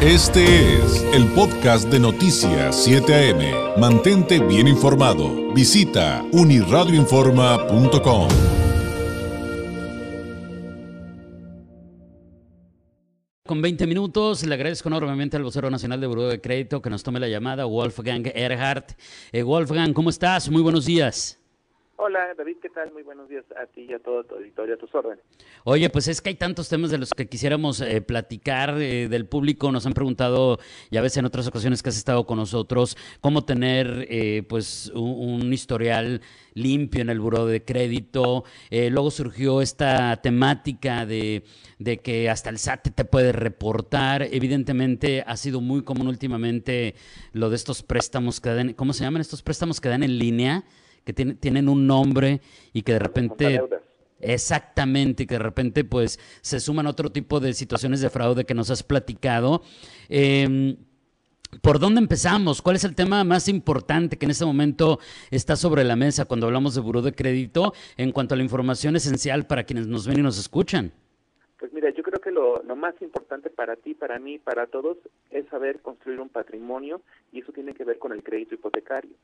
Este es el podcast de Noticias 7 AM. Mantente bien informado. Visita uniradioinforma.com. Con 20 minutos, le agradezco enormemente al vocero nacional de Buró de Crédito que nos tome la llamada, Wolfgang Erhardt. Eh, Wolfgang, ¿cómo estás? Muy buenos días. Hola David, ¿qué tal? Muy buenos días a ti y a todo tu auditorio, a tus órdenes. Oye, pues es que hay tantos temas de los que quisiéramos eh, platicar eh, del público. Nos han preguntado, ya ves en otras ocasiones que has estado con nosotros, cómo tener eh, pues un, historial limpio en el buro de crédito. luego surgió esta temática de, de que hasta el SAT te puede reportar. Evidentemente ha sido muy común últimamente lo de estos préstamos que dan, ¿cómo se llaman estos préstamos que dan en línea? Que tienen un nombre y que de repente... Exactamente, que de repente pues se suman otro tipo de situaciones de fraude que nos has platicado. Em, ¿Por dónde empezamos? ¿Cuál es el tema más importante que en este momento está sobre la mesa cuando hablamos de buró de crédito en cuanto a la información esencial para quienes nos ven y nos escuchan? Pues mira, yo creo que lo, lo más importante para ti, para mí, para todos es saber construir un patrimonio y eso tiene que ver con el crédito hipotecario.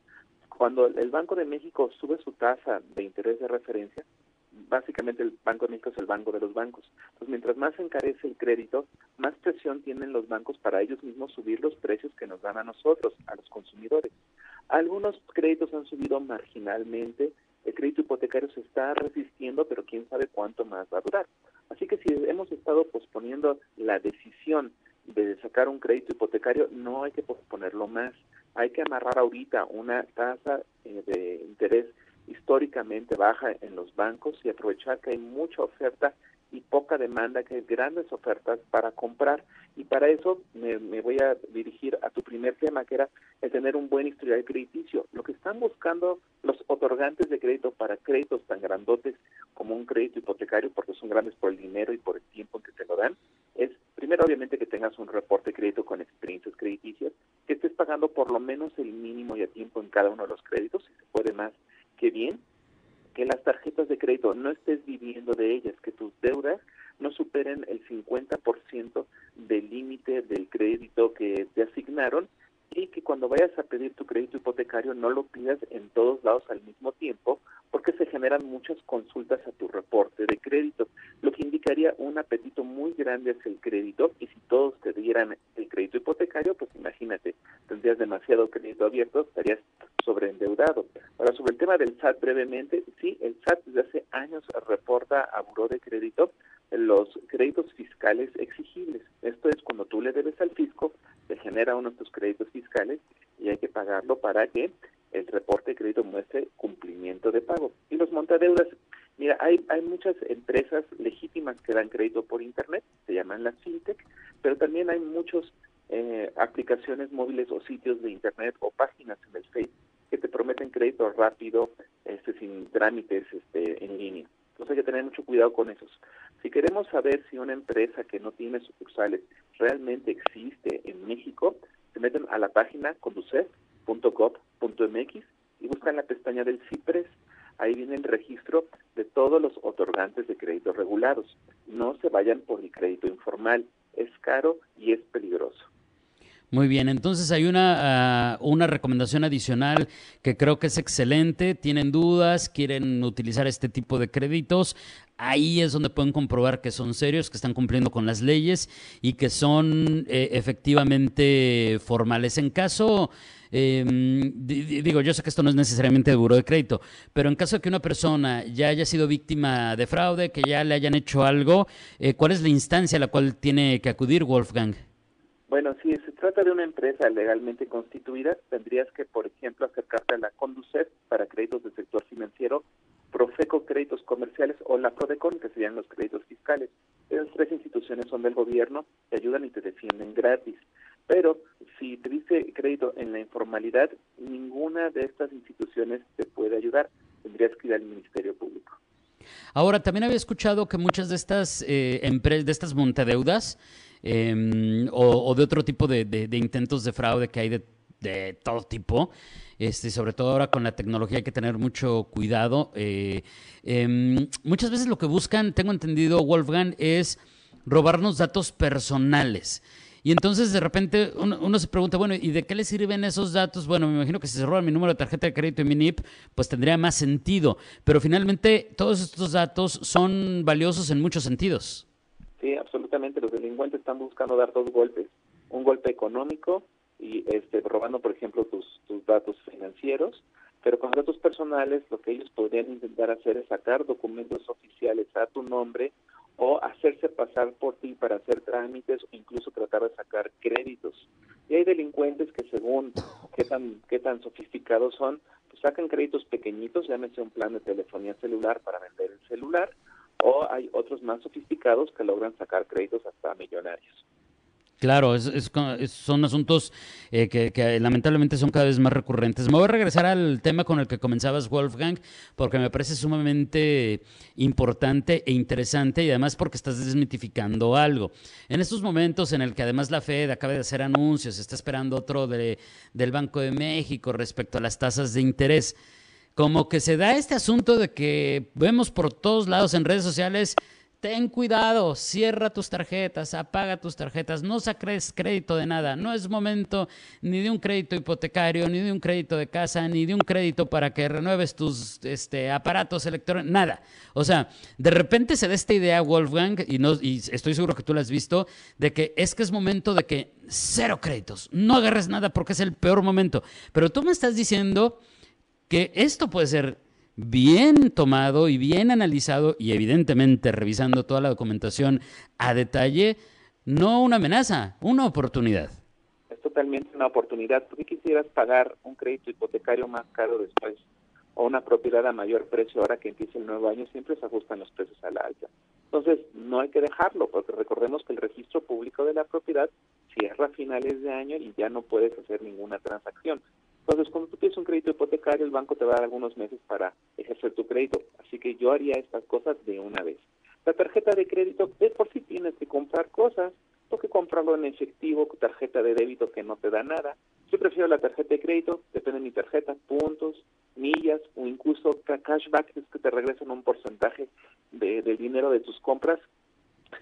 Cuando el Banco de México sube su tasa de interés de referencia, básicamente el Banco de México es el banco de los bancos. Entonces, mientras más encarece el crédito, más presión tienen los bancos para ellos mismos subir los precios que nos dan a nosotros, a los consumidores. Algunos créditos han subido marginalmente, el crédito hipotecario se está resistiendo, pero quién sabe cuánto más va a durar. Así que si hemos estado posponiendo la decisión de sacar un crédito hipotecario, no hay que posponerlo más hay que amarrar ahorita una tasa eh, de interés históricamente baja en los bancos y aprovechar que hay mucha oferta y poca demanda, que hay grandes ofertas para comprar. Y para eso me, voy a dirigir a tu primer tema, que era el tener un buen historial crediticio. Lo que están buscando los otorgantes de crédito para créditos tan grandotes como un crédito hipotecario, porque son grandes por el dinero y por el tiempo que te lo dan, es primero obviamente que tengas un reporte de crédito con experiencias crediticias, que estés pagando por lo menos el mínimo y a tiempo en cada uno de los créditos, si se puede más que bien, que las tarjetas de crédito no estés viviendo de ellas, que tus deudas no superen el 50% del límite del crédito que te asignaron y que cuando vayas a pedir tu crédito hipotecario no lo pidas en todos lados al mismo tiempo porque se generan muchas consultas a tu reporte de crédito, lo que indicaría un apetito muy grande hacia el crédito y si todos te dieran el crédito hipotecario, pues imagínate, tendrías demasiado crédito abierto, estarías sobreendeudado. Sobre el tema del SAT brevemente, sí, el SAT desde hace años reporta a Buró de Crédito los créditos fiscales exigibles. Esto es cuando tú le debes al fisco, se genera uno de tus créditos fiscales y hay que pagarlo para que el reporte de crédito muestre cumplimiento de pago. Y los montadeudas, mira, hay, hay muchas empresas legítimas que dan crédito por Internet, se llaman las fintech, pero también hay muchas eh, aplicaciones móviles o sitios de Internet o páginas en el te rápido, este, sin trámites este, en línea. Entonces hay que tener mucho cuidado con esos. Si queremos saber si una empresa que no tiene sucursales realmente existe en México, se meten a la página conducef.gov.mx y buscan la pestaña del CIPRES. Ahí viene el registro de todos los otorgantes de créditos regulados. No se vayan por el crédito informal. Es caro y es peligroso. Muy bien, entonces hay una, ah, una recomendación adicional que creo que es excelente. Tienen dudas, quieren utilizar este tipo de créditos. Ahí es donde pueden comprobar que son serios, que están cumpliendo con las leyes y que son eh, efectivamente formales. En caso, em, digo, yo sé que esto no es necesariamente de buro de crédito, pero en caso de que una persona ya haya sido víctima de fraude, que ya le hayan hecho algo, eh, ¿cuál es la instancia a la cual tiene que acudir Wolfgang? Bueno, si se trata de una empresa legalmente constituida, tendrías que, por ejemplo, acercarte a la Conducef para créditos del sector financiero, Profeco Créditos Comerciales o la Prodecon, que serían los créditos fiscales. Esas tres instituciones son del gobierno, te ayudan y te defienden gratis. Pero si te dice crédito en la informalidad, ninguna de estas instituciones te puede ayudar. Tendrías que ir al Ministerio Público. Ahora, también había escuchado que muchas de estas eh, de estas montadeudas, Em, o, de otro tipo de, intentos de fraude que hay de, todo tipo. Este, sobre todo ahora con la tecnología hay que tener mucho cuidado. Eh, em, muchas veces lo que buscan, tengo entendido, Wolfgang, es robarnos datos personales. Y entonces de repente uno, se pregunta, bueno, ¿y de qué le sirven esos datos? Bueno, me imagino que si se roban mi número de tarjeta de crédito y mi NIP, pues tendría más sentido. Pero finalmente todos estos datos son valiosos en muchos sentidos. Sí, absolutamente. Los delincuentes están buscando dar dos golpes. Un golpe económico y este, robando, por ejemplo, tus, datos financieros, pero con datos personales lo que ellos podrían intentar hacer es sacar documentos oficiales a tu nombre o hacerse pasar por ti para hacer trámites o incluso tratar de sacar créditos. Y hay delincuentes que según qué tan, qué tan sofisticados son, pues sacan créditos pequeñitos, llámese un plan de telefonía celular para vender el celular, o hay otros más sofisticados que logran sacar créditos hasta millonarios. Claro, son asuntos eh, que, lamentablemente son cada vez más recurrentes. Me voy a regresar al tema con el que comenzabas, Wolfgang, porque me parece sumamente importante e interesante y además porque estás desmitificando algo. En estos momentos en el que además la Fed acaba de hacer anuncios, está esperando otro de, del Banco de México respecto a las tasas de interés, como que se da este asunto de que vemos por todos lados en redes sociales Ten cuidado, cierra tus tarjetas, apaga tus tarjetas, no saques crédito de nada. No es momento ni de un crédito hipotecario, ni de un crédito de casa, ni de un crédito para que renueves tus este, aparatos electrónicos, nada. O sea, de repente se da esta idea, Wolfgang, y, no, y estoy seguro que tú la has visto, de que es que es momento de que cero créditos, no agarres nada porque es el peor momento. Pero tú me estás diciendo que esto puede ser bien tomado y bien analizado y evidentemente revisando toda la documentación a detalle, no una amenaza, una oportunidad. Es totalmente una oportunidad. ¿Tú quisieras pagar un crédito hipotecario más caro después o una propiedad a mayor precio ahora que empieza el nuevo año? Siempre se ajustan los precios a la alta. Entonces, no hay que dejarlo, porque recordemos que el registro público de la propiedad cierra a finales de año y ya no puedes hacer ninguna transacción. Entonces, cuando tú pides un crédito hipotecario, el banco te va a dar algunos meses para ejercer tu crédito. Así que yo haría estas cosas de una vez. La tarjeta de crédito, es por si tienes que comprar cosas, que comprarlo en efectivo, tarjeta de débito que no te da nada. Yo prefiero la tarjeta de crédito, depende de mi tarjeta, puntos, millas o incluso cashback, es que te regresan un porcentaje de, del dinero de tus compras.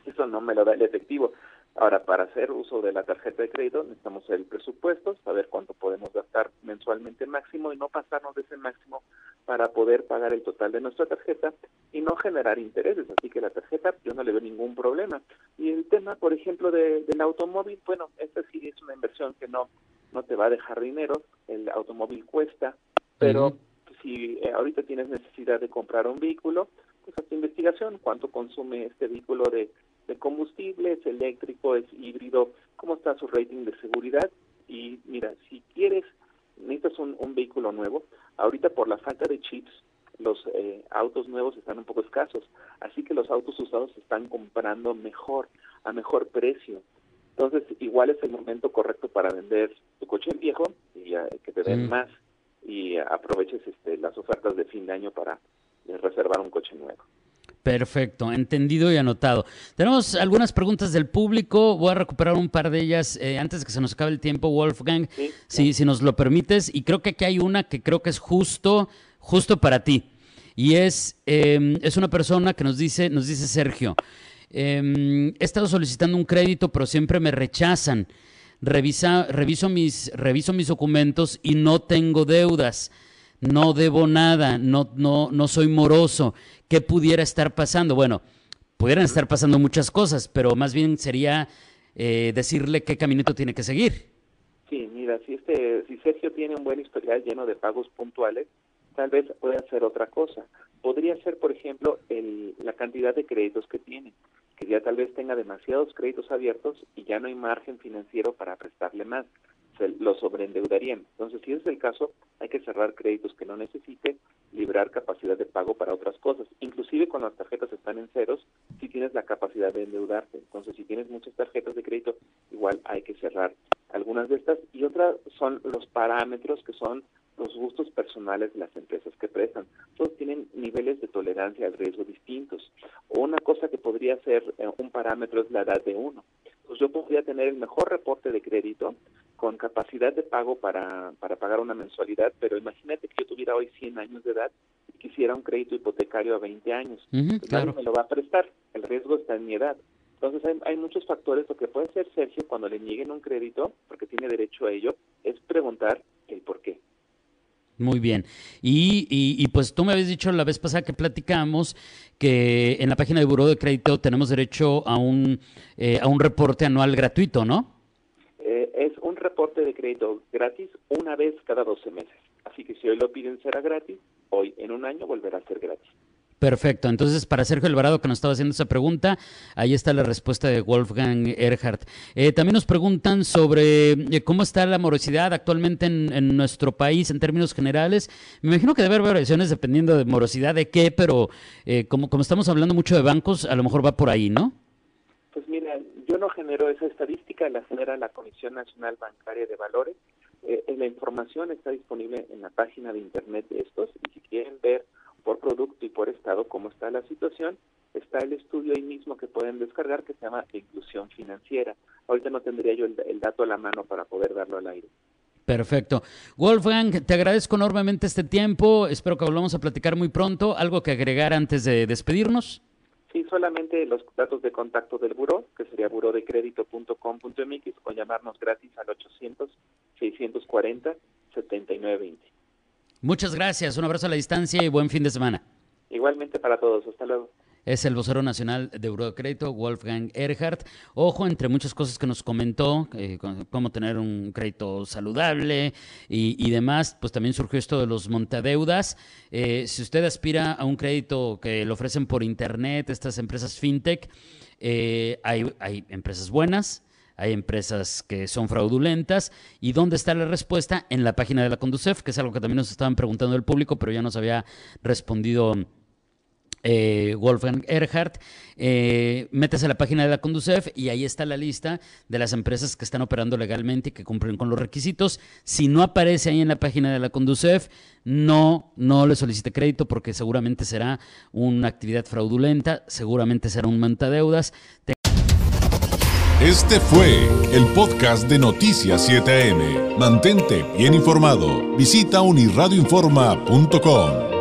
Eso no me lo da el efectivo. Ahora, para hacer uso de la tarjeta de crédito necesitamos el presupuesto, saber cuánto podemos gastar mensualmente máximo y no pasarnos de ese máximo para poder pagar el total de nuestra tarjeta y no generar intereses. Así que la tarjeta yo no le veo ningún problema. Y el tema, por ejemplo, de, del automóvil, bueno, esta sí es una inversión que no, no te va a dejar dinero, el automóvil cuesta, pero si eh, ahorita tienes necesidad de comprar un vehículo, pues haz tu investigación, cuánto consume este vehículo de de combustible, es eléctrico, es híbrido, cómo está su rating de seguridad. Y mira, si quieres, necesitas un, vehículo nuevo, ahorita por la falta de chips, los eh, autos nuevos están un poco escasos, así que los autos usados se están comprando mejor, a mejor precio. Entonces, igual es el momento correcto para vender tu coche viejo y que te den más y aproveches este, las ofertas de fin de año para eh, reservar un coche nuevo. Perfecto, entendido y anotado. Tenemos algunas preguntas del público. Voy a recuperar un par de ellas eh, antes de que se nos acabe el tiempo, Wolfgang, si, si nos lo permites. Y creo que aquí hay una que creo que es justo, justo para ti. Y es, em, es una persona que nos dice, nos dice Sergio, em, he estado solicitando un crédito, pero siempre me rechazan. Revisa, reviso, mis, reviso mis documentos y no tengo deudas no debo nada, no, no, no soy moroso. ¿Qué pudiera estar pasando? Bueno, pudieran estar pasando muchas cosas, pero más bien sería eh, decirle qué caminito tiene que seguir. Sí, mira, si, este, si Sergio tiene un buen historial lleno de pagos puntuales, tal vez pueda hacer otra cosa. Podría ser, por ejemplo, el, la cantidad de créditos que tiene, que ya tal vez tenga demasiados créditos abiertos y ya no hay margen financiero para prestarle más se lo sobreendeudarían. Entonces, si es el caso, hay que cerrar créditos que no necesite, librar capacidad de pago para otras cosas. Inclusive cuando las tarjetas están en ceros, si tienes la capacidad de endeudarte. Entonces, si tienes muchas tarjetas de crédito, igual hay que cerrar algunas de estas. Y otras son los parámetros que son los gustos personales de las empresas que prestan. Todos tienen niveles de tolerancia al riesgo distintos. O una cosa que podría ser eh, un parámetro es la edad de uno. Pues yo podría tener el mejor reporte de crédito con capacidad de pago para, para pagar una mensualidad, pero imagínate que yo tuviera hoy 100 años de edad y quisiera un crédito hipotecario a 20 años. Pues nadie me lo va a prestar, el riesgo está en mi edad. Entonces hay, hay, muchos factores. Lo que puede hacer Sergio cuando le nieguen un crédito, porque tiene derecho a ello, es preguntar el por qué. Muy bien. Y, y, pues tú me habías dicho la vez pasada que platicamos que en la página de Buró de Crédito tenemos derecho a un, eh, a un reporte anual gratuito, ¿no? Eh, es un reporte de crédito gratis una vez cada 12 meses. Así que si hoy lo piden será gratis, hoy en un año volverá a ser gratis. Perfecto. Entonces, para Sergio Alvarado, que nos estaba haciendo esa pregunta, ahí está la respuesta de Wolfgang Erhardt. Eh, también nos preguntan sobre eh, cómo está la morosidad actualmente en, nuestro país en términos generales. Me imagino que debe haber variaciones dependiendo de morosidad de qué, pero eh, como, como estamos hablando mucho de bancos, a lo mejor va por ahí, ¿no? Pues mira, yo no genero esa estadística, la genera la Comisión Nacional Bancaria de Valores. la información está disponible en la página de internet de estos y si quieren ver por producto y por estado cómo está la situación. Está el estudio ahí mismo que pueden descargar que se llama Inclusión Financiera. Ahorita no tendría yo el, dato a la mano para poder darlo al aire. Perfecto. Wolfgang, te agradezco enormemente este tiempo. Espero que volvamos a platicar muy pronto. ¿Algo que agregar antes de despedirnos? Sí, solamente los datos de contacto del buró, que sería burodecredito.com.mx, o llamarnos gratis al 800-640-7920. Muchas gracias, un abrazo a la distancia y buen fin de semana. Igualmente para todos, hasta luego. Es el vocero nacional de Eurocrédito, Wolfgang Erhardt. Ojo, entre muchas cosas que nos comentó, eh, cómo tener un crédito saludable y, demás, pues también surgió esto de los montadeudas. Eh, si usted aspira a un crédito que lo ofrecen por internet, estas empresas fintech, eh, hay, hay empresas buenas, hay empresas que son fraudulentas. ¿Y dónde está la respuesta? En la página de la Conducef, que es algo que también nos estaban preguntando el público, pero ya nos había respondido eh, Wolfgang Erhardt. Eh, métese a la página de la Conducef y ahí está la lista de las empresas que están operando legalmente y que cumplen con los requisitos. Si no aparece ahí en la página de la Conducef, no, no le solicite crédito porque seguramente será una actividad fraudulenta, seguramente será un deudas. Este fue el podcast de Noticias 7am. Mantente bien informado. Visita unirradioinforma.com.